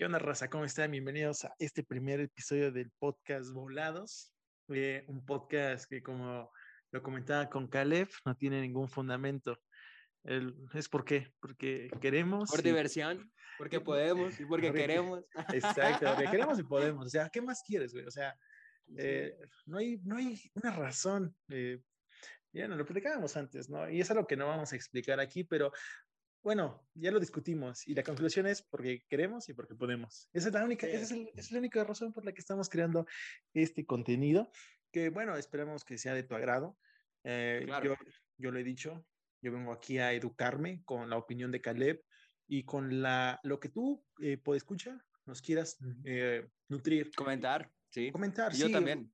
¿Qué onda, raza? ¿Cómo están? Bienvenidos a este primer episodio del podcast Volados. Eh, un podcast que, como lo comentaba con Caleb, no tiene ningún fundamento. El, ¿Es por qué? Porque queremos. Por y- diversión, porque podemos y porque Porque- queremos. Exacto, porque queremos y podemos. O sea, ¿qué más quieres, güey? O sea, eh, no, hay, no hay una razón. eh, ya nos lo platicábamos antes, ¿no? Y es algo que no vamos a explicar aquí, pero bueno, ya lo discutimos y la conclusión es porque queremos y porque podemos. Esa es la única, Sí. esa es, el- esa es la única razón por la que estamos creando este contenido, que bueno, esperamos que sea de tu agrado. Eh, Claro. yo, yo lo he dicho, yo vengo aquí a educarme con la opinión de Caleb y con la, lo que tú, eh, puedes escuchar, nos quieras eh, nutrir, Comentar, sí. comentar. Yo sí, también.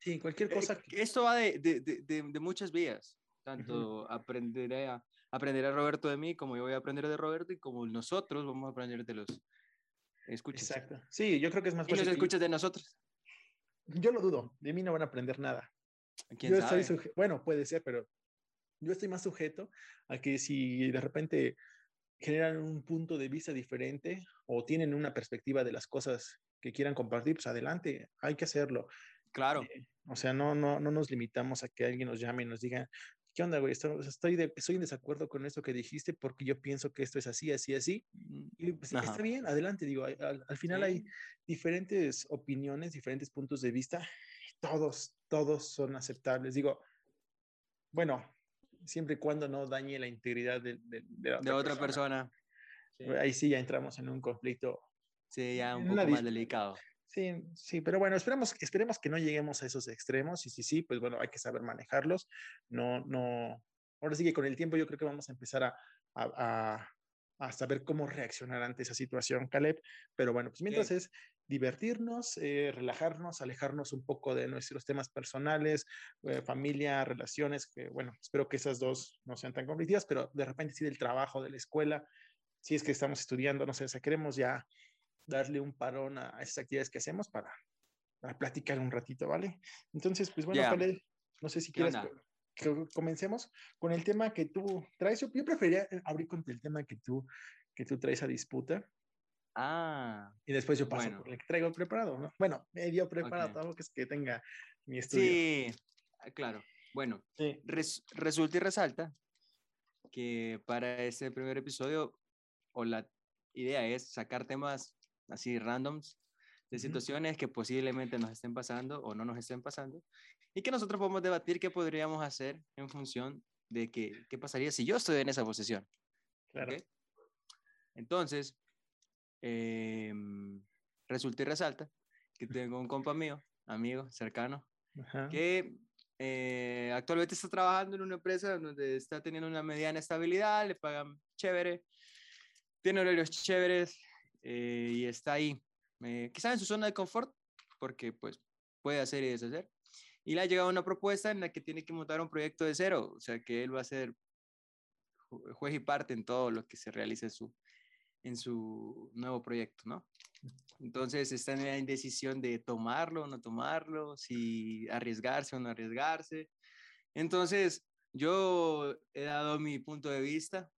Sí, cualquier Eh, cosa. que- Esto va de, de, de, de- de muchas vías. Tanto aprenderé a, aprender a Roberto de mí, como yo voy a aprender de Roberto, y como nosotros vamos a aprender de los escuchas. Exacto. Sí, yo creo que es más Y los fácil. que- escuchas de nosotros. Yo lo dudo, de mí no van a aprender nada. ¿Quién yo sabe? bueno, puede ser, pero yo estoy más sujeto a que si de repente generan un punto de vista diferente o tienen una perspectiva de las cosas que quieran compartir, pues adelante, hay que hacerlo. Claro. Eh, o sea, no, no, no nos limitamos a que alguien nos llame y nos diga, ¿qué onda, güey? Esto- Estoy, de, estoy en desacuerdo con esto que dijiste porque yo pienso que esto es así, así, así. Y pues, está bien, adelante, digo, hay- al, al final hay Sí. diferentes opiniones, diferentes puntos de vista, todos, todos son aceptables. Digo, bueno, siempre y cuando no dañe la integridad de, de- de la de otra persona. Sí. Ahí sí ya entramos en un conflicto. Sí, ya un poco más delicado. Sí, sí, pero bueno, esperemos, esperemos que no lleguemos a esos extremos. Y sí, sí, pues bueno, hay que saber manejarlos. No, no. Ahora sí que con el tiempo yo creo que vamos a empezar a, a, a- a saber cómo reaccionar ante esa situación, Caleb. Pero bueno, pues mientras Sí. es divertirnos, eh, relajarnos, alejarnos un poco de nuestros temas personales, eh, familia, relaciones, que bueno, espero que esas dos no sean tan conflictivas, pero de repente sí del trabajo, de la escuela, si es que estamos estudiando, no sé, o sea, queremos ya darle un parón a esas actividades que hacemos para, para platicar un ratito, ¿vale? Entonces, pues bueno, no sé si ¿Qué quieres que comencemos con el tema que tú traes. Yo, preferiría eh, abrir con el tema que tú, que tú traes a disputa Ah, y después yo paso Bueno. por el que traigo preparado, ¿no? Bueno, medio preparado, Ok. tampoco es que tenga mi estudio. sí, ah, claro. Bueno, Sí. res- resulta y resalta que para este primer episodio, o la idea es sacar temas así randoms de situaciones que posiblemente nos estén pasando o no nos estén pasando, y que nosotros podemos debatir qué podríamos hacer en función de que, qué pasaría si yo estoy en esa posición. Entonces, em, resulta y resalta que tengo un compa mío, amigo, cercano, Ajá. que eh, actualmente está trabajando en una empresa donde está teniendo una mediana estabilidad, le pagan chévere, tiene horarios chéveres eh, y está ahí, eh, quizás en su zona de confort, porque pues puede hacer y deshacer. Y le ha llegado una propuesta en la que tiene que montar un proyecto de cero, o sea que él va a ser ju- juez y parte en todo lo que se realice en su, en su nuevo proyecto, ¿no? Entonces está en la indecisión de tomarlo o no tomarlo, si arriesgarse o no arriesgarse. Entonces yo he dado mi punto de vista,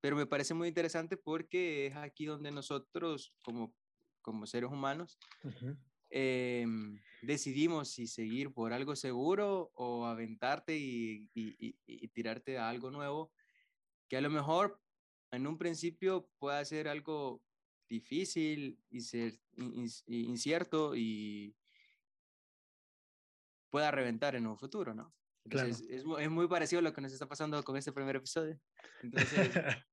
pero me parece muy interesante porque es aquí donde nosotros como, como seres humanos em, decidimos si seguir por algo seguro o aventarte y, y- y- y tirarte a algo nuevo, que a lo mejor en un principio pueda ser algo difícil y incierto y pueda reventar en un futuro, ¿no? Claro. Es, es muy parecido a lo que nos está pasando con este primer episodio. Entonces,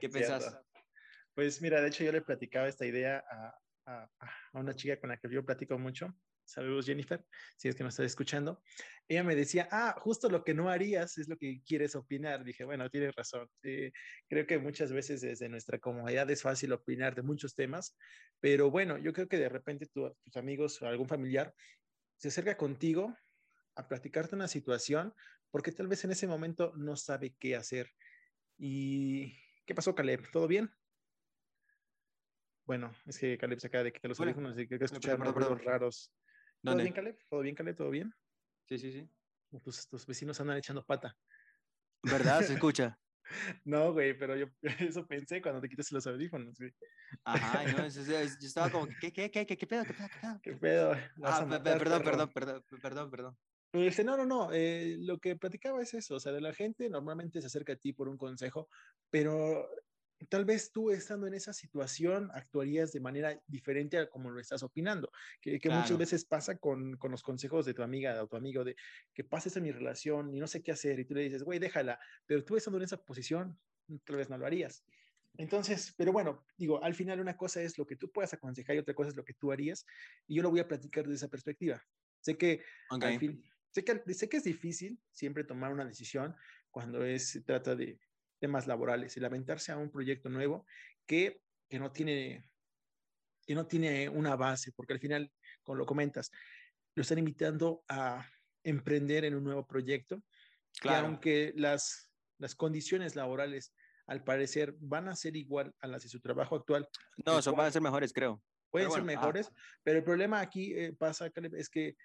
¿qué pensás? Cierto. Pues mira, de hecho yo le platicaba esta idea a, a- a una chica con la que yo platico mucho. Saludos Jennifer, si es que me estás escuchando. Ella me decía, ah, justo lo que no harías es lo que quieres opinar. Dije, bueno, tienes razón. Eh, creo que muchas veces desde nuestra comodidad es fácil opinar de muchos temas, pero bueno, yo creo que de repente tu- tus amigos o algún familiar se acerca contigo a platicarte una situación porque tal vez en ese momento no sabe qué hacer. ¿Y qué pasó, Caleb? ¿Todo bien? Bueno, es que Caleb se acaba de quitar los audífonos y que escuchar perdón, raros. ¿Todo ¿Dónde? bien, Caleb? ¿Todo bien, Caleb? ¿Todo bien? Sí, sí, sí. Tus, tus vecinos andan echando pata. ¿Verdad? Se escucha. No, güey, pero yo eso pensé cuando te quitas los audífonos, güey. Ajá, no, yo estaba como, ¿qué, qué, qué, qué, qué pedo, qué pedo, qué pedo? ¿Qué pedo? Ah, perdón, perdón, perdón, perdón, perdón. Este, no, no, no, eh, lo que platicaba es eso, o sea, de la gente normalmente se acerca a ti por un consejo, pero tal vez tú estando en esa situación actuarías de manera diferente a como lo estás opinando, que, que muchas veces pasa con, con, los consejos de tu amiga, de tu amigo, de que pases en mi relación y no sé qué hacer y tú le dices, güey, déjala, pero tú estando en esa posición, tal vez no lo harías. Entonces, pero bueno, digo, al final una cosa es lo que tú puedas aconsejar y otra cosa es lo que tú harías y yo lo voy a platicar desde esa perspectiva. Sé que al fin, sé que, sé que es difícil siempre tomar una decisión cuando es, se trata de temas laborales, el aventarse a un proyecto nuevo que, que, no tiene, que no tiene una base, porque al final, como lo comentas, lo están invitando a emprender en un nuevo proyecto, claro. aunque las, las condiciones laborales al parecer van a ser igual a las de su trabajo actual. No, son, van a ser mejores, creo. Pueden ser mejores, pero el problema aquí eh, pasa, es que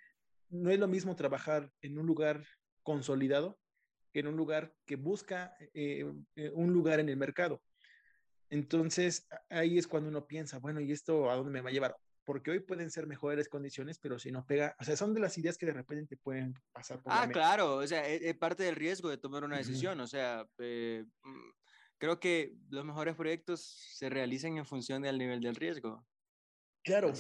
no es lo mismo trabajar en un lugar consolidado en un lugar que busca eh, eh, un lugar en el mercado. Entonces, ahí es cuando uno piensa, bueno, ¿y esto a dónde me va a llevar? Porque hoy pueden ser mejores condiciones, pero si no pega, o sea, son de las ideas que de repente te pueden pasar por Ah, claro, o sea, es, e, parte del riesgo de tomar una decisión, o sea, eh, mm, creo que los mejores proyectos se realizan en función del nivel del riesgo. Claro.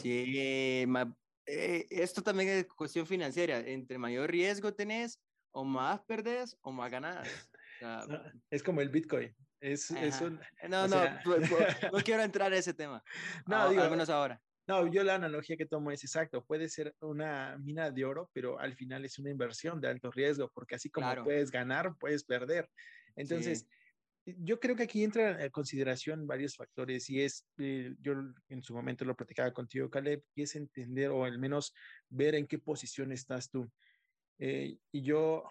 Sí, esto también es cuestión financiera, entre mayor riesgo tenés, o más perdés o más ganás. es como el Bitcoin. Es, es un, no, no, no quiero entrar en ese tema. No, digo, al menos ahora. No, yo la analogía que tomo es exacto. Puede ser una mina de oro, pero al final es una inversión de alto riesgo, porque así como puedes ganar, puedes perder. Entonces, yo creo que aquí entra en consideración varios factores y es, eh, yo en su momento lo platicaba contigo, Caleb, y es entender o al menos ver en qué posición estás tú. Eh, y yo,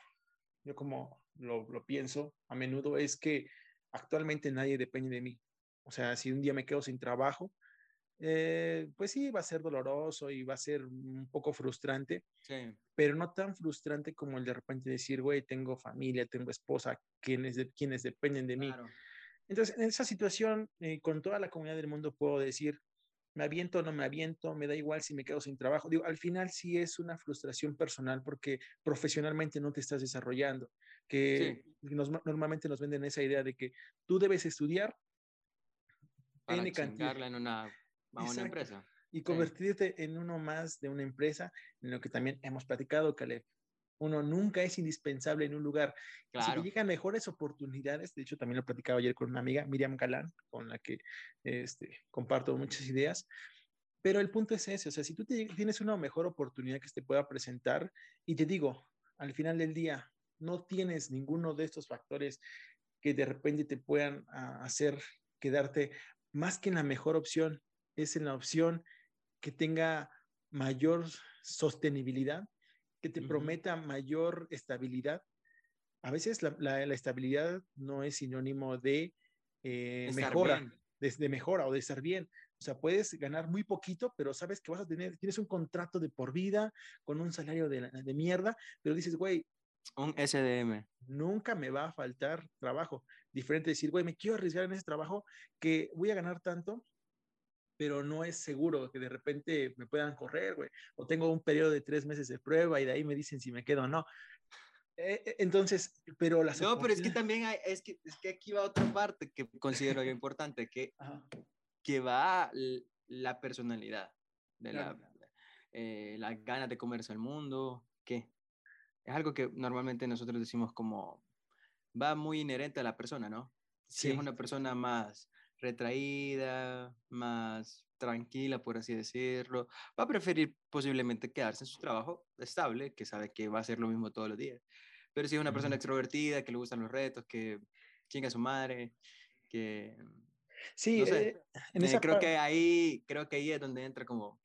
yo como lo, lo, pienso a menudo es que actualmente nadie depende de mí. O sea, si un día me quedo sin trabajo, eh, pues sí, va a ser doloroso y va a ser un poco frustrante, sí. pero no tan frustrante como el de repente decir, güey, tengo familia, tengo esposa, quienes, de, quienes dependen de mí. Claro. Entonces, en esa situación, eh, con toda la comunidad del mundo, puedo decir, me aviento o no me aviento, me da igual si me quedo sin trabajo. Digo, al final sí es una frustración personal porque profesionalmente no te estás desarrollando, que nos, normalmente nos venden esa idea de que tú debes estudiar para N en una, una empresa. Y convertirte en uno más de una empresa, en lo que también hemos platicado, Caleb. Uno nunca es indispensable en un lugar. Si te llegan mejores oportunidades, de hecho también lo platicaba ayer con una amiga, Miriam Galán, con la que este, comparto muchas ideas, pero el punto es ese, o sea, si tú tienes una mejor oportunidad que te pueda presentar, y te digo, al final del día, no tienes ninguno de estos factores que de repente te puedan uh, hacer quedarte más que en la mejor opción, es en la opción que tenga mayor sostenibilidad, que te prometa mayor estabilidad. A veces la, la, estabilidad no es sinónimo de eh, mejora, de, de, mejora o de estar bien. O sea, puedes ganar muy poquito, pero sabes que vas a tener, tienes un contrato de por vida con un salario de, de mierda, pero dices, güey. Un SDM. Nunca me va a faltar trabajo. Diferente decir, güey, me quiero arriesgar en ese trabajo que voy a ganar tanto, pero no es seguro que de repente me puedan correr, güey. O tengo un periodo de tres meses de prueba y de ahí me dicen si me quedo o no. Eh, eh, entonces, pero las... No, pero es que también hay, es que, es que aquí va otra parte que considero importante, que, que va la personalidad, de la, eh, las ganas de comerse al mundo, que es algo que normalmente nosotros decimos como va muy inherente a la persona, ¿no? Si es una persona más retraída, más tranquila, por así decirlo, va a preferir posiblemente quedarse en su trabajo estable, que sabe que va a hacer lo mismo todos los días. Pero si es una persona extrovertida, que le gustan los retos, que chinga a su madre, que... Sí, no sé, eh, en esa creo que ahí creo que ahí es donde entra como,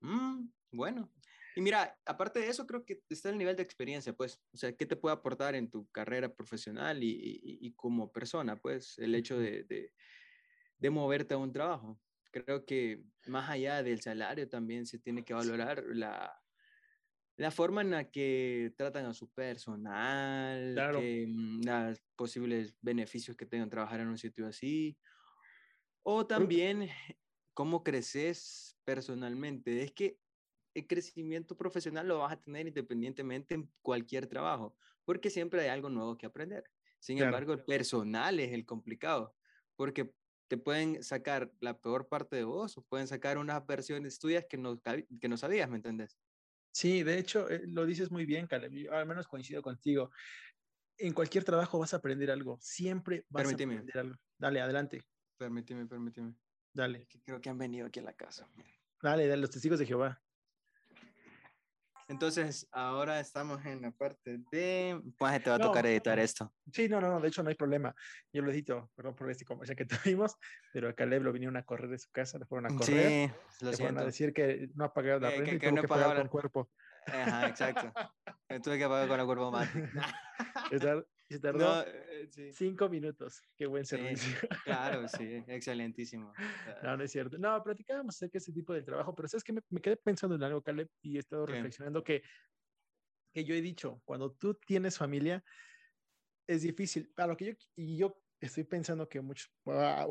mm, bueno. Y mira, aparte de eso, creo que está el nivel de experiencia, pues, o sea, ¿qué te puede aportar en tu carrera profesional y, y, y como persona? Pues, el hecho de, de de moverte a un trabajo. Creo que más allá del salario también se tiene que valorar la, la forma en la que tratan a su personal, Claro. que, mm, los posibles beneficios que tengan trabajar en un sitio así, o también cómo creces personalmente. Es que el crecimiento profesional lo vas a tener independientemente en cualquier trabajo, porque siempre hay algo nuevo que aprender. Sin Claro. embargo, el personal es el complicado, porque te pueden sacar la peor parte de vos o pueden sacar unas versiones tuyas que no, que no sabías, ¿me entendés? Sí, de hecho, eh, lo dices muy bien, Caleb. Yo al menos coincido contigo. En cualquier trabajo vas a aprender algo. Siempre vas Permíteme. a aprender algo. Dale, adelante. Permíteme, permíteme. Dale. Es que creo que han venido aquí a la casa. Dale, dale, los testigos de Jehová. Entonces, ahora estamos en la parte de... Pues te va a No. tocar editar esto. Sí, no, no, no, de hecho no hay problema. Yo lo edito, perdón por este comercial que tuvimos, pero a Caleb lo vinieron a correr de su casa, le fueron a correr, Sí, lo le fueron a decir que no ha pagado la Que- renta que- y que tuvo no que pagar con cuerpo. Ajá, exacto. Me tuve que pagar con la curva mate. Se tar- se tardó No, eh, sí. cinco minutos. Qué buen Sí, servicio. Claro, sí, excelentísimo. No, no es cierto. No, platicábamos acerca de ese tipo de trabajo, pero sabes que me, me quedé pensando en algo, Caleb, y he estado ¿Qué? reflexionando que, que yo he dicho, cuando tú tienes familia, es difícil. A lo que yo, y yo estoy pensando que muchos,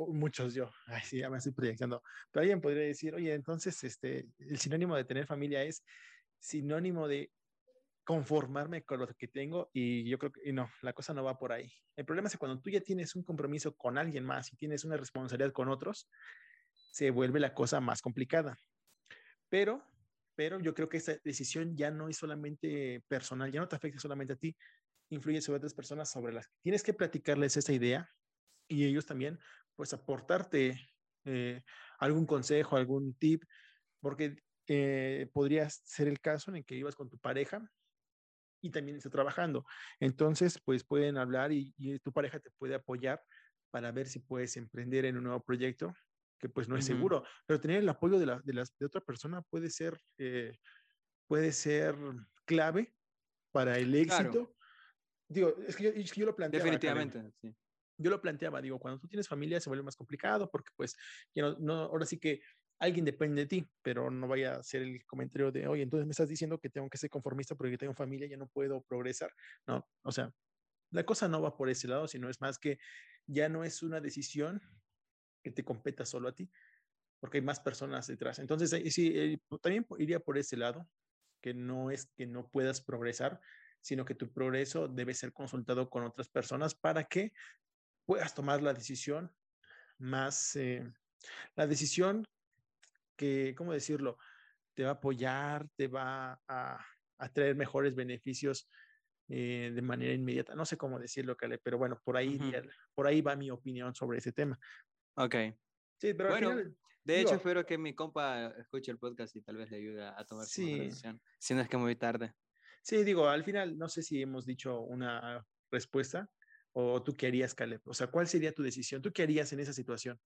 muchos yo, ay, sí, ya me estoy proyectando, pero alguien podría decir, oye, entonces, este, el sinónimo de tener familia es sinónimo de conformarme con lo que tengo y yo creo que no, la cosa no va por ahí. El problema es que cuando tú ya tienes un compromiso con alguien más y tienes una responsabilidad con otros, se vuelve la cosa más complicada. Pero, pero yo creo que esta decisión ya no es solamente personal, ya no te afecta solamente a ti, influye sobre otras personas sobre las que tienes que platicarles esa idea y ellos también, pues aportarte eh, algún consejo, algún tip, porque eh, podría ser el caso en el que ibas con tu pareja y también está trabajando. Entonces, pues pueden hablar y, y tu pareja te puede apoyar para ver si puedes emprender en un nuevo proyecto que pues no es Ujú. seguro, pero tener el apoyo de, la, de, las, de otra persona puede ser, eh, puede ser clave para el Claro. éxito. Digo, es que yo, es que yo lo planteaba. Definitivamente, sí. Yo lo planteaba, digo, cuando tú tienes familia se vuelve más complicado porque pues, ya no, no, ahora sí que alguien depende de ti, pero no vaya a ser el comentario de, oye, entonces me estás diciendo que tengo que ser conformista porque tengo familia, ya no puedo progresar. No, o sea, la cosa no va por ese lado, sino es más que ya no es una decisión que te competa solo a ti, porque hay más personas detrás. Entonces, sí, eh, también iría por ese lado, que no es que no puedas progresar, sino que tu progreso debe ser consultado con otras personas para que puedas tomar la decisión más, eh, la decisión que, ¿cómo decirlo? Te va a apoyar, te va a, a traer mejores beneficios eh, de manera inmediata. No sé cómo decirlo, Caleb, pero bueno, por ahí, Ujú. iría- por ahí va mi opinión sobre ese tema. Ok. Sí, pero Bueno, al final, De hecho, Digo- espero que mi compa escuche el podcast y tal vez le ayude a tomar su Sí. decisión. Si no es que muy tarde. sí, digo, al final no sé si hemos dicho una respuesta o tú qué harías, Caleb. O sea, ¿cuál sería tu decisión? ¿Tú qué harías en esa situación?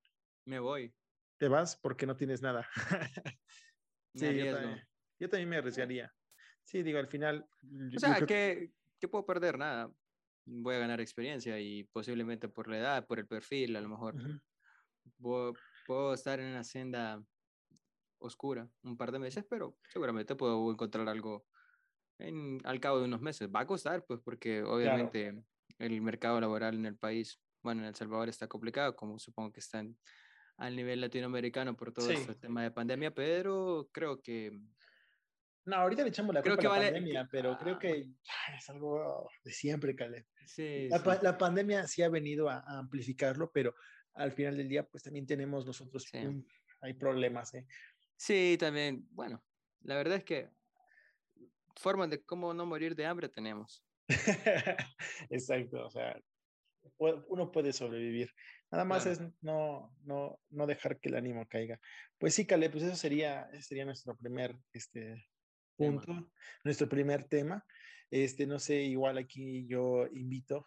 Me voy. ¿Te vas porque no tienes nada? Sí, yo también, yo también me arriesgaría. Sí, digo, al final. yo- O sea, creo- ¿qué, ¿qué puedo perder? Nada. Voy a ganar experiencia y posiblemente por la edad, por el perfil, a lo mejor Ujú. puedo, puedo estar en una senda oscura un par de meses, pero seguramente puedo encontrar algo en, al cabo de unos meses. Va a costar, pues, porque obviamente el mercado laboral en el país, bueno, en El Salvador está complicado, como supongo que está en- al nivel latinoamericano por todo Sí. este tema de pandemia, pero creo que No, ahorita le echamos la Creo culpa que a la vale- pandemia, que- pero creo ah. que ay, es algo de siempre, Caleb. sí, La, sí. pa- la pandemia sí ha venido a, a amplificarlo, pero al final del día, pues también tenemos nosotros, un- hay problemas, ¿eh? Sí, también, bueno, la verdad es que formas de cómo no morir de hambre tenemos. Exacto, o sea, uno puede sobrevivir. Nada más Claro. es no, no, no dejar que el ánimo caiga. Pues sí, Caleb, pues eso sería, ese sería nuestro primer este, Tema. punto, nuestro primer tema. Este, no sé, igual aquí yo invito,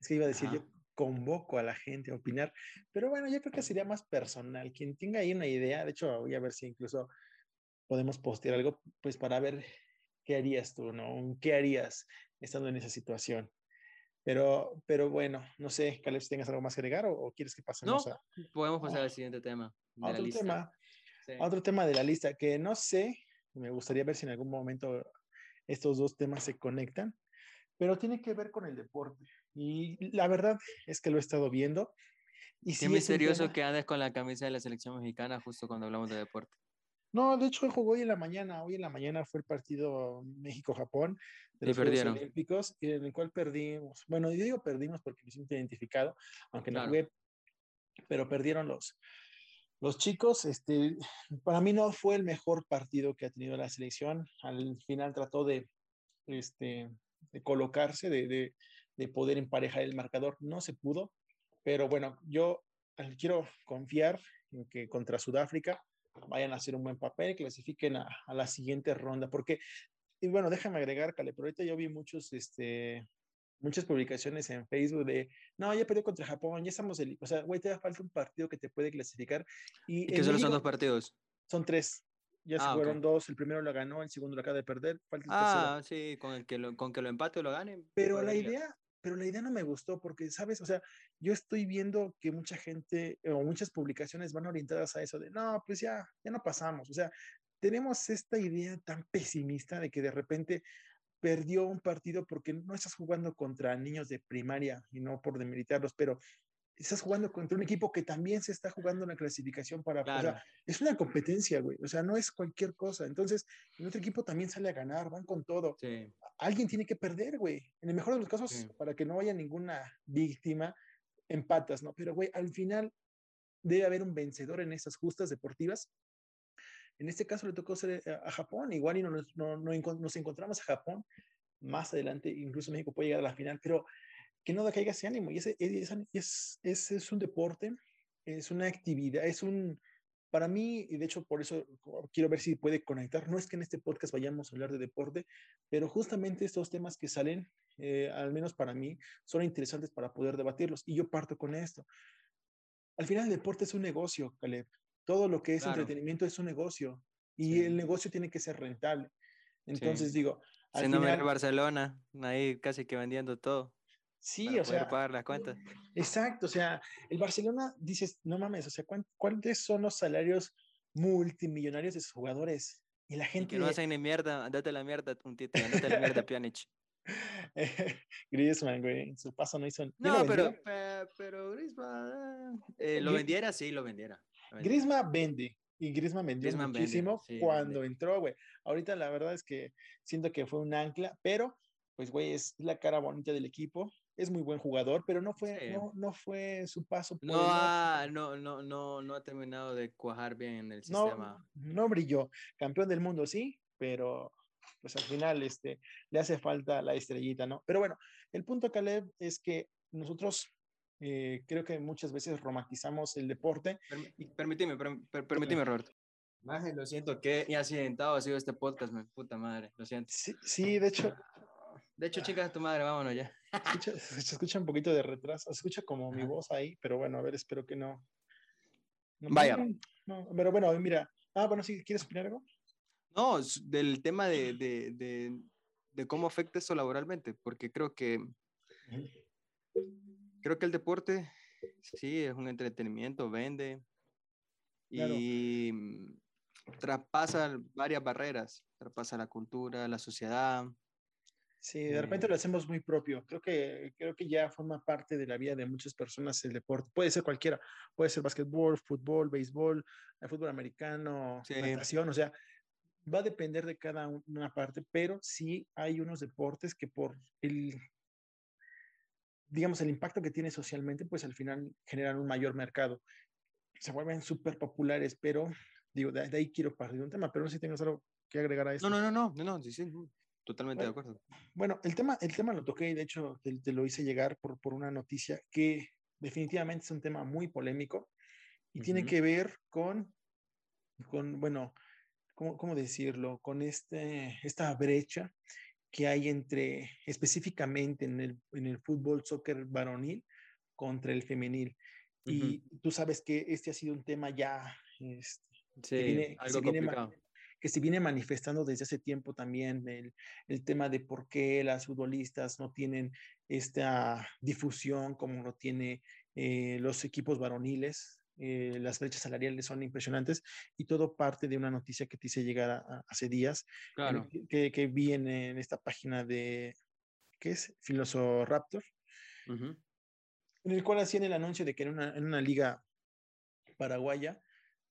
es que iba a decir, yo convoco a la gente a opinar, pero bueno, yo creo que sería más personal. Quien tenga ahí una idea, de hecho, voy a ver si incluso podemos postear algo, pues para ver qué harías tú, ¿no? ¿Qué harías estando en esa situación? Pero, pero bueno, no sé, Caleb, si tengas algo más que agregar o, o quieres que No, pasemos a, podemos pasar Ah. al siguiente tema de la otro lista. tema, Sí. otro tema de la lista, que no sé, Me gustaría ver si en algún momento estos dos temas se conectan, pero tiene que ver con el deporte. Y la verdad es que lo he estado viendo. Y Qué misterioso que andes con la camisa de la selección mexicana justo cuando hablamos de deporte. No, de hecho jugó hoy en la mañana. Hoy en la mañana fue el partido México-Japón de los Juegos Olímpicos, en el cual perdimos. Bueno, yo digo perdimos porque me siento identificado, aunque no jugué, pero perdieron los, los chicos. Este, para mí no fue el mejor partido que ha tenido la selección. Al final trató de, este, de colocarse, de, de, de poder emparejar el marcador. No se pudo, pero bueno, yo quiero confiar en que contra Sudáfrica vayan a hacer un buen papel, clasifiquen a, a la siguiente ronda, porque, y bueno, déjame agregar, Cale, pero ahorita yo vi muchos, este, muchas publicaciones en Facebook de, no, ya perdió contra Japón, ya estamos, el, o sea, güey, te da falta un partido que te puede clasificar. ¿Y, ¿Y que solo son dos partidos? Son tres. Ya se ah, fueron dos, el primero lo ganó, el segundo lo acaba de perder. Falta el ah, sí, con, el que lo, con que lo empate o lo gane. Pero la idea, pero la idea no me gustó porque, ¿sabes? O sea, yo estoy viendo que mucha gente o muchas publicaciones van orientadas a eso de, no, pues ya, ya no pasamos. O sea, tenemos esta idea tan pesimista de que de repente perdió un partido porque no estás jugando contra niños de primaria y no por demeritarlos, pero estás jugando contra un equipo que también se está jugando una clasificación para... O sea, es una competencia, güey. O sea, no es cualquier cosa. Entonces, el otro equipo también sale a ganar, van con todo. Alguien tiene que perder, güey. En el mejor de los casos, para que no haya ninguna víctima, empatas, ¿no? Pero, güey, al final debe haber un vencedor en esas justas deportivas. En este caso le tocó ser eh, a, Japón. Igual y no, no, no, nos encontramos a Japón. Más adelante, incluso México puede llegar a la final, pero que no decaiga ese ánimo. Y ese, es, es, es un deporte, es una actividad, es un, para mí, y de hecho por eso quiero ver si puede conectar, no es que en este podcast vayamos a hablar de deporte, pero justamente estos temas que salen, eh, al menos para mí, son interesantes para poder debatirlos. Y yo parto con esto. Al final el deporte es un negocio, Caleb. Todo lo que es entretenimiento es un negocio y el negocio tiene que ser rentable. Entonces digo... Al final, Barcelona, ahí casi que vendiendo todo. Sí, o sea. pagar las cuentas. Exacto, o sea, el Barcelona dices, no mames, o sea, ¿cuántos son los salarios multimillonarios de sus jugadores? Y la gente. que no hacen ni mierda, date la mierda, un título, date la mierda, Pjanic. Griezmann, güey, su paso no hizo. No, pero, pero, Griezmann. Eh, lo vendiera, sí, lo vendiera. Griezmann vende. Y Griezmann vendió muchísimo cuando entró, güey. Ahorita la verdad es que siento que fue un ancla, pero pues, güey, es la cara bonita del equipo es muy buen jugador, pero no fue, no, no, fue su paso. Por no, ha, no, no, no, no ha terminado de cuajar bien en el sistema. No brilló. Campeón del mundo, sí, pero pues al final este, le hace falta la estrellita, ¿no? Pero bueno, el punto, Caleb, es que nosotros eh, creo que muchas veces romantizamos el deporte. permíteme, permíteme, Roberto. lo siento, que accidentado ha sido este podcast, mi puta madre, lo siento. Sí, sí, de hecho, de hecho, chicas, tu madre, vámonos ya. se escucha un poquito de retraso, se escucha como mi voz ahí, pero bueno, a ver, espero que no. Vaya. No, pero bueno, mira. Ah, bueno, sí, ¿quieres opinar algo? No, del tema de, de, de, cómo afecta eso laboralmente, porque creo que creo que el deporte sí es un entretenimiento, vende y traspasa varias barreras, traspasa la cultura, la sociedad, Sí, de repente lo hacemos muy propio. Creo que, creo que ya forma parte de la vida de muchas personas el deporte. Puede ser cualquiera, puede ser básquetbol, fútbol, béisbol, fútbol americano, natación, o sea, va a depender de cada una parte, pero sí hay unos deportes que por el, digamos, el impacto que tiene socialmente, pues al final generan un mayor mercado. Se vuelven súper populares, pero digo, de, ahí quiero partir de un tema, pero no sé si tengas algo que agregar a eso. No, no, no, no, no, sí, sí. Totalmente de acuerdo. Bueno, el tema, el tema lo toqué y de hecho te, lo hice llegar por, por, una noticia que definitivamente es un tema muy polémico y tiene que ver con, con bueno, ¿cómo, ¿cómo, decirlo? Con este, esta brecha que hay entre, específicamente en el, en el fútbol, soccer varonil contra el femenil. Y tú sabes que este ha sido un tema ya... Este, sí, algo complicado que se viene manifestando desde hace tiempo también el, el tema de por qué las futbolistas no tienen esta difusión como lo tiene eh, los equipos varoniles. eh, las brechas salariales son impresionantes y todo parte de una noticia que te hice llegar hace días, claro. que, que, vi en, esta página de, ¿qué es? Filosoraptor, en el cual hacían el anuncio de que en una, en una liga paraguaya,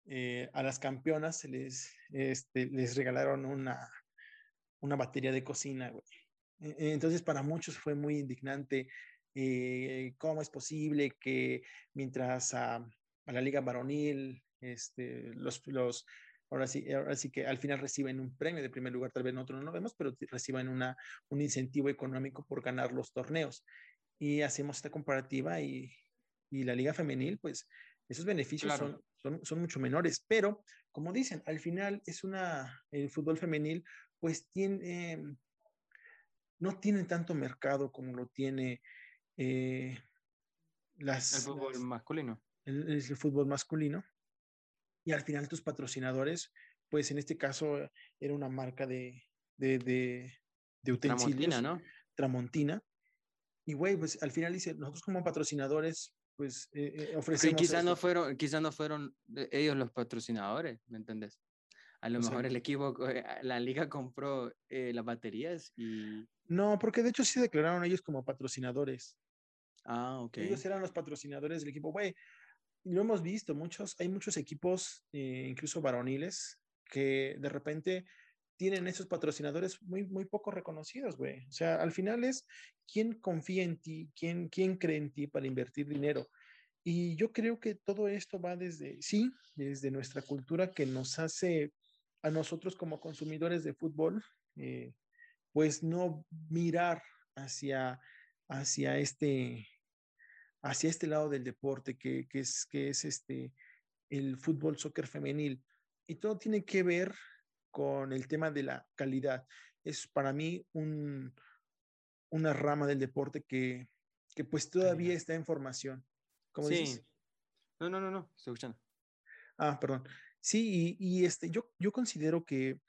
eh, a las campeonas se les, este, les regalaron una, una batería de cocina. E, e, entonces, para muchos fue muy indignante eh, cómo es posible que mientras a, la liga varonil, este, los, los, ahora sí, ahora sí que al final reciben un premio de primer lugar, tal vez nosotros no lo vemos, pero reciban una, un incentivo económico por ganar los torneos. Y hacemos esta comparativa y, y la liga femenil, pues esos beneficios son, son, son, mucho menores, pero como dicen, al final es una, el fútbol femenil, pues tiene, no tiene tanto mercado como lo tiene eh, las... El fútbol masculino el, fútbol masculino. Y al final tus patrocinadores, pues en este caso era una marca de, de, de, utensilios. Tramontina, ¿no? Tramontina. Y güey, pues al final dice, nosotros como patrocinadores, pues eh, eh ofrecemos... quizás no fueron, quizás no fueron ellos los patrocinadores, ¿me entiendes? A lo mejor el equipo, eh, la liga compró eh, las baterías y... No, porque de hecho sí declararon ellos como patrocinadores. Ah, ok. Ellos eran los patrocinadores del equipo. Güey, lo hemos visto, muchos, hay muchos equipos, eh, incluso varoniles, que de repente tienen esos patrocinadores muy, muy poco reconocidos, güey. O sea, al final es quién confía en ti, quién, quién cree en ti para invertir dinero. Y yo creo que todo esto va desde, sí, desde nuestra cultura que nos hace a nosotros como consumidores de fútbol, eh, pues no mirar hacia, hacia este, hacia este lado del deporte que, que, es, que es este, el fútbol, soccer femenil. Y todo tiene que ver con el tema de la calidad. Es para mí un, una rama del deporte que, que pues todavía está en formación. ¿Cómo sí. Dices? No, no, no, no, estoy escuchando. Ah, perdón. Sí, y, y, este, yo, yo considero que,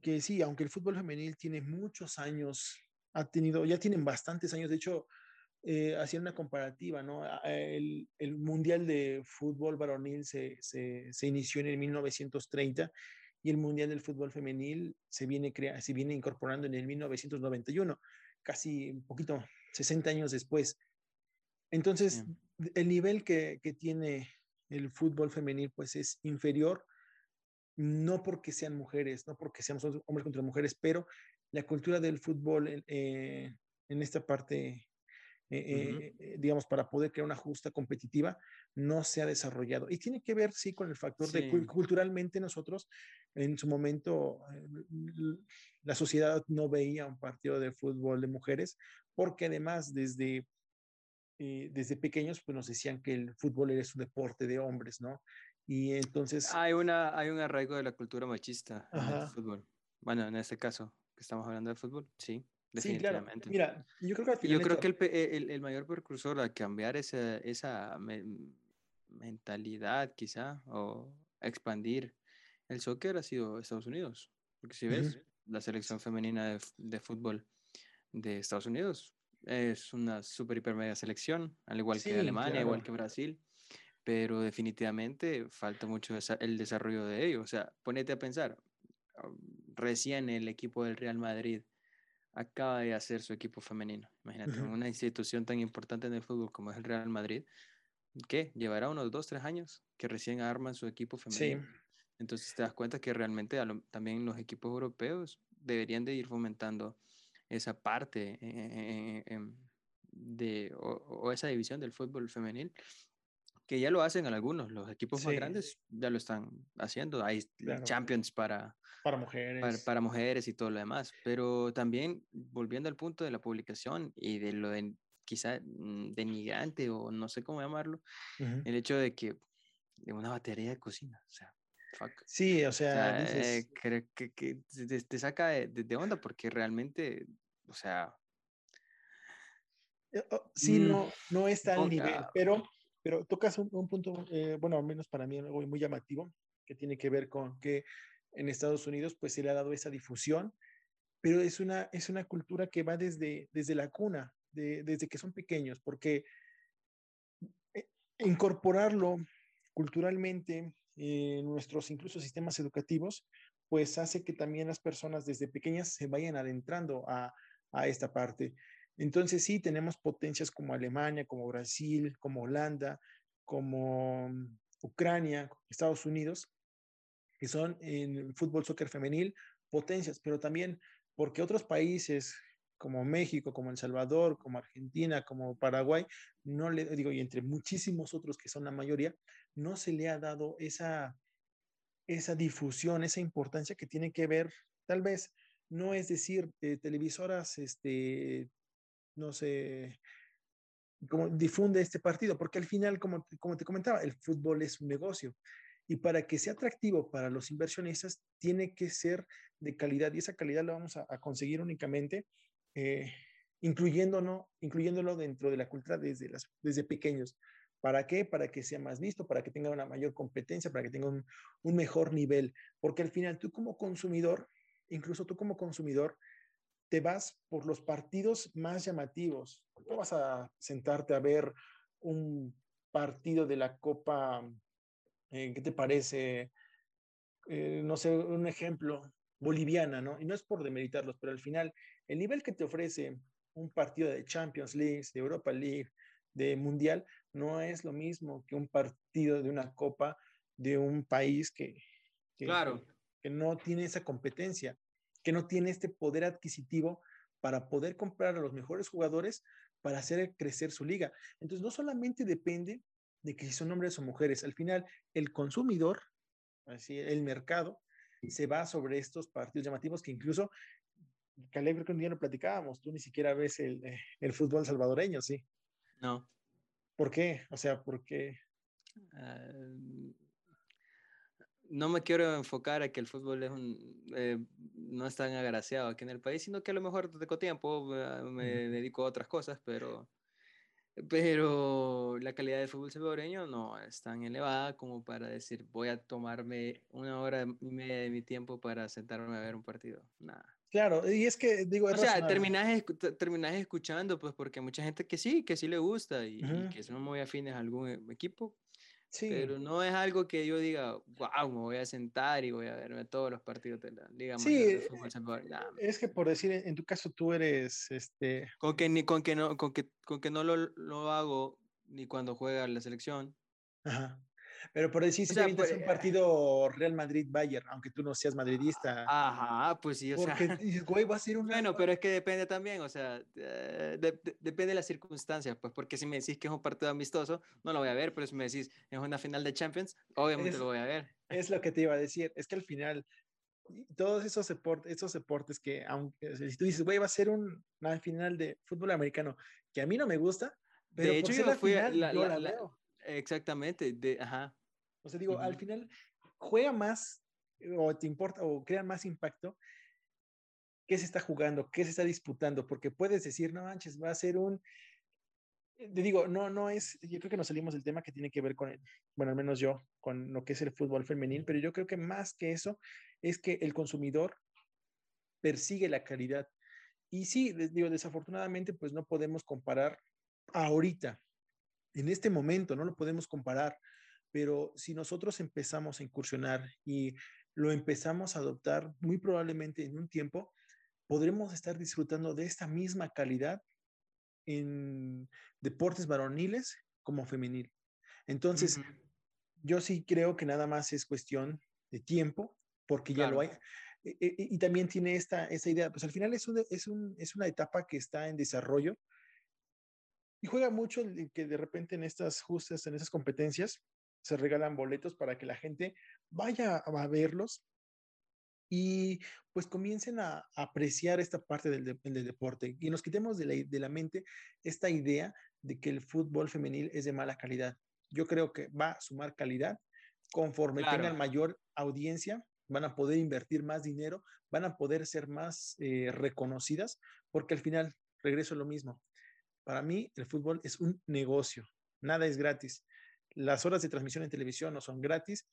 que sí, aunque el fútbol femenil tiene muchos años, ha tenido, ya tienen bastantes años, de hecho, eh, hacían una comparativa, ¿no? El, el, Mundial de Fútbol Varonil se, se, se, inició en el 1930 y el Mundial del Fútbol Femenil se viene, crea, se viene incorporando en el 1991, casi un poquito, 60 años después. Entonces, el nivel que, que tiene el fútbol femenil, pues es inferior, no porque sean mujeres, no porque seamos hombres contra mujeres, pero la cultura del fútbol eh, en esta parte eh, eh, digamos, para poder crear una justa competitiva, no se ha desarrollado. Y tiene que ver, sí, con el factor de culturalmente nosotros, en su momento, eh, la sociedad no veía un partido de fútbol de mujeres, porque además desde, desde pequeños pues nos decían que el fútbol era un deporte de hombres, ¿no? Y entonces... Hay, una, hay un arraigo de la cultura machista en el fútbol. Bueno, en este caso, que estamos hablando de fútbol, sí. Sí, claro. Mira, yo creo que, yo creo que el, el, el, mayor precursor a cambiar esa, esa mentalidad, quizá, o expandir el soccer ha sido Estados Unidos. Porque si ves, la selección femenina de, de, fútbol de Estados Unidos es una super, hiper, mega selección, al igual que Alemania, igual que Brasil. Pero definitivamente falta mucho el desarrollo de ello. O sea, ponete a pensar, um, recién el equipo del Real Madrid acaba de hacer su equipo femenino. Imagínate, una institución tan importante en el fútbol como es el Real Madrid, que llevará unos dos, tres años que recién arman su equipo femenino. Entonces te das cuenta que realmente también los equipos europeos deberían de ir fomentando esa parte eh, eh, em, de, o, esa división del fútbol femenil que ya lo hacen algunos, los equipos más grandes ya lo están haciendo, hay champions para, para mujeres. Para, para, mujeres y todo lo demás, pero también volviendo al punto de la publicación y de lo de quizá mm, denigrante o no sé cómo llamarlo, el hecho de que de una batería de cocina, o sea, fuck. Sí, o sea, eh, que, que, te, saca de, de, onda porque realmente, o sea... Eh, oh, sí, mm, no, no está al nivel, pero pero tocas un, punto, eh, bueno, al menos para mí muy llamativo, que tiene que ver con que en Estados Unidos pues se le ha dado esa difusión, pero es una, es una cultura que va desde, desde la cuna, de, desde que son pequeños, porque eh, incorporarlo culturalmente en nuestros incluso sistemas educativos, pues hace que también las personas desde pequeñas se vayan adentrando a, a esta parte. Entonces sí, tenemos potencias como Alemania, como Brasil, como Holanda, como Ucrania, Estados Unidos, que son en fútbol, soccer femenil, potencias, pero también porque otros países como México, como El Salvador, como Argentina, como Paraguay, no le digo, y entre muchísimos otros que son la mayoría, no se le ha dado esa, esa difusión, esa importancia que tiene que ver, tal vez, no es decir, eh, televisoras, este, no sé, como difunde este partido, porque al final, como, como te comentaba, el fútbol es un negocio. Y para que sea atractivo para los inversionistas, tiene que ser de calidad. Y esa calidad la vamos a, a conseguir únicamente eh, incluyéndolo, incluyéndolo dentro de la cultura desde, las, desde pequeños. ¿Para qué? Para que sea más visto, para que tenga una mayor competencia, para que tenga un, un mejor nivel. Porque al final tú como consumidor, incluso tú como consumidor, te vas por los partidos más llamativos. No vas a sentarte a ver un partido de la Copa, eh, ¿qué te parece? Eh, no sé, un ejemplo, boliviana, ¿no? Y no es por demeritarlos, pero al final el nivel que te ofrece un partido de Champions League, de Europa League, de Mundial, no es lo mismo que un partido de una copa de un país que, claro. que, no tiene esa competencia, que no tiene este poder adquisitivo para poder comprar a los mejores jugadores para hacer crecer su liga. Entonces, no solamente depende de que si son hombres o mujeres, al final el consumidor, así el mercado, se va sobre estos partidos llamativos que incluso Caleb, creo que un día lo platicábamos, tú ni siquiera ves el, eh, el fútbol salvadoreño, ¿sí? No. ¿Por qué? O sea, ¿por qué? Ah, no me quiero enfocar a que el fútbol es un, eh, no es tan agraciado aquí en el país, sino que a lo mejor tengo tiempo, ah, me dedico a otras cosas, pero, pero la calidad del fútbol salvadoreño no es tan elevada como para decir voy a tomarme una hora y media de mi tiempo para sentarme a ver un partido. Nada. Claro, y es que digo... o sea, terminas, terminas escuchando, pues porque mucha gente que sí, que sí le gusta y, que son muy afines a algún e, equipo. Sí. Pero no es algo que yo diga, wow, me voy a sentar y voy a verme todos los partidos de la Liga Sí, de fútbol. es que por decir, en tu caso tú eres, este... Con que, ni, con que no, con que, con que no lo, lo hago ni cuando juega la selección. Ajá. Pero por decir, si te pues, un partido Real Madrid-Bayern, aunque tú no seas madridista. Ajá, pues sí, o porque sea. dices, güey, va a ser un. Bueno, pero es que depende también, o sea, eh, depende de las circunstancias, pues, porque si me decís que es un partido amistoso, no lo voy a ver, pero si me decís es una final de Champions, obviamente lo voy a ver. Es lo que te iba a decir, es que al final, todos esos deportes, esos deportes que, aunque si tú dices, güey, va a ser un, una final de fútbol americano, que a mí no me gusta, pero de hecho, yo fui final, la, la, la. Exactamente, de, ajá. O sea, digo, al final juega más o te importa o crea más impacto qué se está jugando, qué se está disputando, porque puedes decir, no manches, va a ser un... Eh, te digo, no, no es, yo creo que nos salimos del tema que tiene que ver con, el, bueno, al menos yo, con lo que es el fútbol femenil, pero yo creo que más que eso es que el consumidor persigue la calidad. Y sí, digo, desafortunadamente, pues no podemos comparar ahorita, en este momento, no lo podemos comparar, pero si nosotros empezamos a incursionar y lo empezamos a adoptar, muy probablemente en un tiempo podremos estar disfrutando de esta misma calidad en deportes varoniles como femenil. Entonces, yo sí creo que nada más es cuestión de tiempo, porque ya lo hay. E, e, y, también tiene esta, esta idea, pues al final es, es, un, es una etapa que está en desarrollo y juega mucho el que de repente en estas justas, en esas competencias, se regalan boletos para que la gente vaya a verlos y pues comiencen a, apreciar esta parte del, del, deporte y nos quitemos de la, de la, mente esta idea de que el fútbol femenil es de mala calidad. Yo creo que va a sumar calidad conforme tengan mayor audiencia, van a poder invertir más dinero, van a poder ser más eh, reconocidas, porque al final regreso a lo mismo. Para mí el fútbol es un negocio, nada es gratis las horas de transmisión en televisión no son gratis.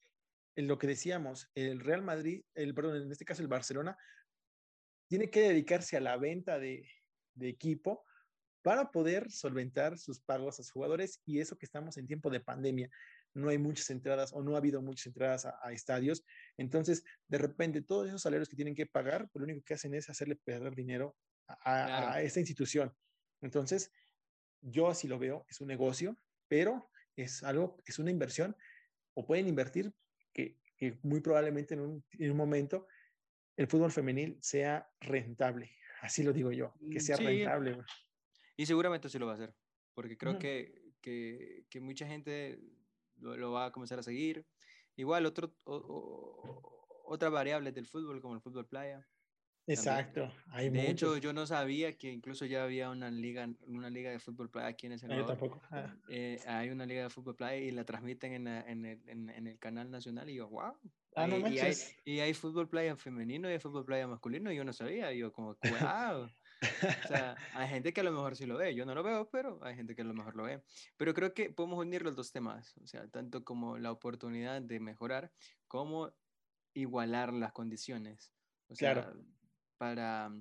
En lo que decíamos, el Real Madrid, el, perdón, en este caso el Barcelona, tiene que dedicarse a la venta de, equipo para poder solventar sus pagos a sus jugadores y eso que estamos en tiempo de pandemia. No hay muchas entradas o no ha habido muchas entradas a, estadios. Entonces, de repente, todos esos salarios que tienen que pagar, pues lo único que hacen es hacerle perder dinero a, a esta institución. Entonces, yo así lo veo, es un negocio, pero es algo, es una inversión o pueden invertir que, que muy probablemente en un, en un, momento el fútbol femenil sea rentable. Así lo digo yo, que mm, sea rentable. Y seguramente sí lo va a hacer, porque creo que, que, que, mucha gente lo, lo, va a comenzar a seguir. Igual, otro, o, otra variable del fútbol, como el fútbol playa. Exacto. Hay de hecho, yo no sabía que incluso ya había una liga, una liga de fútbol playa aquí en ese Yo tampoco. Ah. Eh, hay una liga de fútbol playa y la transmiten en, en, el, en, en, el, canal nacional y yo, wow. Ah, no y, hay, y, hay, fútbol playa femenino y hay fútbol playa masculino y yo no sabía. Y yo como, wow. o sea, hay gente que a lo mejor sí lo ve. Yo no lo veo, pero hay gente que a lo mejor lo ve. Pero creo que podemos unir los dos temas. O sea, tanto como la oportunidad de mejorar como igualar las condiciones. O sea, claro para,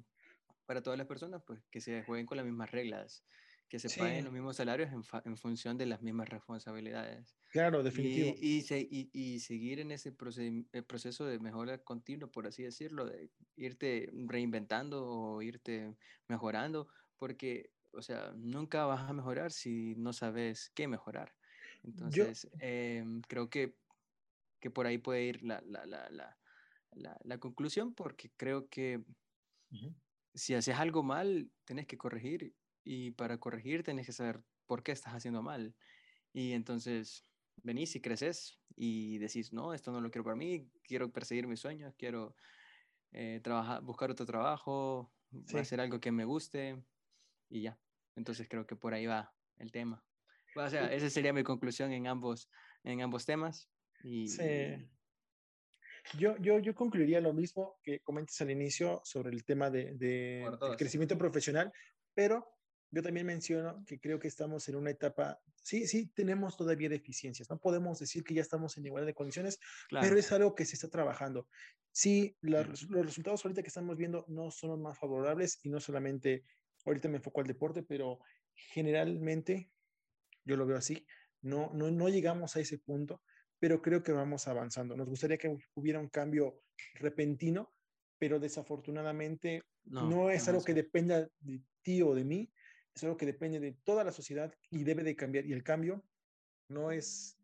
para todas las personas, pues que se jueguen con las mismas reglas, que se paguen los mismos salarios en, en, función de las mismas responsabilidades. Claro, definitivo. Y, y, y, seguir en ese proceso de mejora continua, por así decirlo, de irte reinventando o irte mejorando, porque, o sea, nunca vas a mejorar si no sabes qué mejorar. Entonces, em, creo que, que por ahí puede ir la, la, la, la, la conclusión, porque creo que si haces algo mal, tienes que corregir y para corregir tienes que saber por qué estás haciendo mal. Y entonces venís y creces y decís, no, esto no lo quiero para mí, quiero perseguir mis sueños, quiero eh, trabajar, buscar otro trabajo, hacer algo que me guste y ya. Entonces creo que por ahí va el tema. O sea, esa sería mi conclusión en ambos, en ambos temas. Y, sí. Yo, yo, yo concluiría lo mismo que comentas al inicio sobre el tema de, de crecimiento profesional, pero yo también menciono que creo que estamos en una etapa, sí, sí, tenemos todavía deficiencias, no podemos decir que ya estamos en igualdad de condiciones, pero es algo que se está trabajando. Sí, los, los resultados ahorita que estamos viendo no son los más favorables y no solamente, ahorita me enfoco al deporte, pero generalmente, yo lo veo así, no, no, no llegamos a ese punto pero creo que vamos avanzando. Nos gustaría que hubiera un cambio repentino, pero desafortunadamente no, es algo que dependa de ti o de mí, es algo que depende de toda la sociedad y debe de cambiar. Y el cambio no es...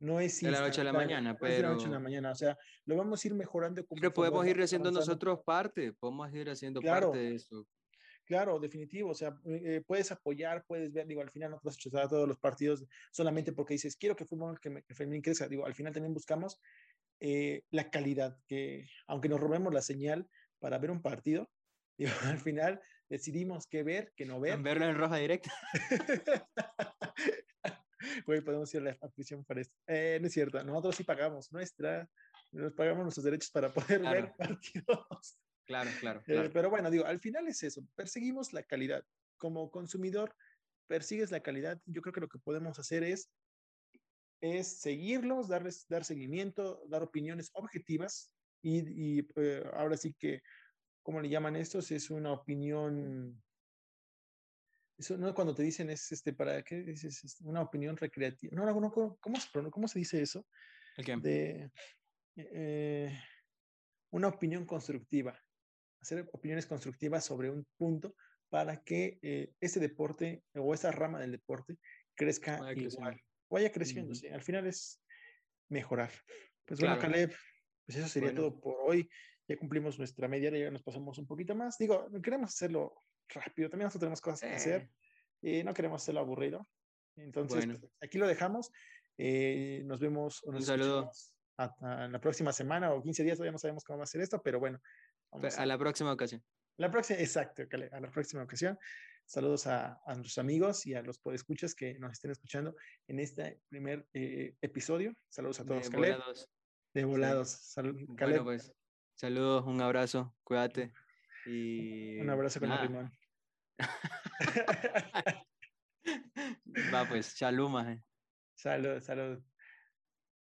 No es de la noche a la mañana, pero... de la noche a la mañana, o sea, lo vamos a ir mejorando. Pero podemos ir haciendo nosotros parte, podemos ir haciendo parte de eso. Claro, definitivo. O sea, eh, puedes apoyar, puedes ver, digo, al final no puedes a todos los partidos solamente porque dices, quiero que el fútbol que, femenino crezca. Digo, al final también buscamos eh, la calidad, que aunque nos robemos la señal para ver un partido, digo, al final decidimos qué ver, qué no ver. Verlo en roja directa. Güey, podemos ir a la prisión para esto. Eh, no es cierto, nosotros sí pagamos nuestra, nos pagamos nuestros derechos para poder ver partidos. Claro, claro, eh, pero bueno, digo, al final es eso, perseguimos la calidad. Como consumidor, persigues la calidad. Yo creo que lo que podemos hacer es, es seguirlos, darles, dar seguimiento, dar opiniones objetivas y, y eh, ahora sí que, ¿cómo le llaman estos? Es una opinión eso no cuando te dicen es este para qué dices una opinión recreativa no, no, no ¿cómo, se, ¿cómo se dice eso ¿El de eh, una opinión constructiva hacer opiniones constructivas sobre un punto para que eh, ese deporte o esa rama del deporte crezca vaya igual, vaya creciendo. Al final es mejorar. Pues bueno, Caleb, pues eso sería todo por hoy. Ya cumplimos nuestra media, ya nos pasamos un poquito más. Digo, queremos hacerlo rápido, también nosotros tenemos cosas que hacer y no queremos hacerlo aburrido. Entonces, pues, aquí lo dejamos. Eh, nos vemos. un saludo. A, la próxima semana o 15 días, todavía no sabemos cómo va a ser esto, pero bueno, a, la próxima ocasión. La próxima, exacto, a la próxima ocasión. Saludos a, a nuestros amigos y a los podescuchas que nos estén escuchando en este primer eh, episodio. Saludos a todos, de Volados. De volados. bueno, pues, saludos, un abrazo, cuídate. Y... Un abrazo con el limón. Va pues, shalom, Salud, salud.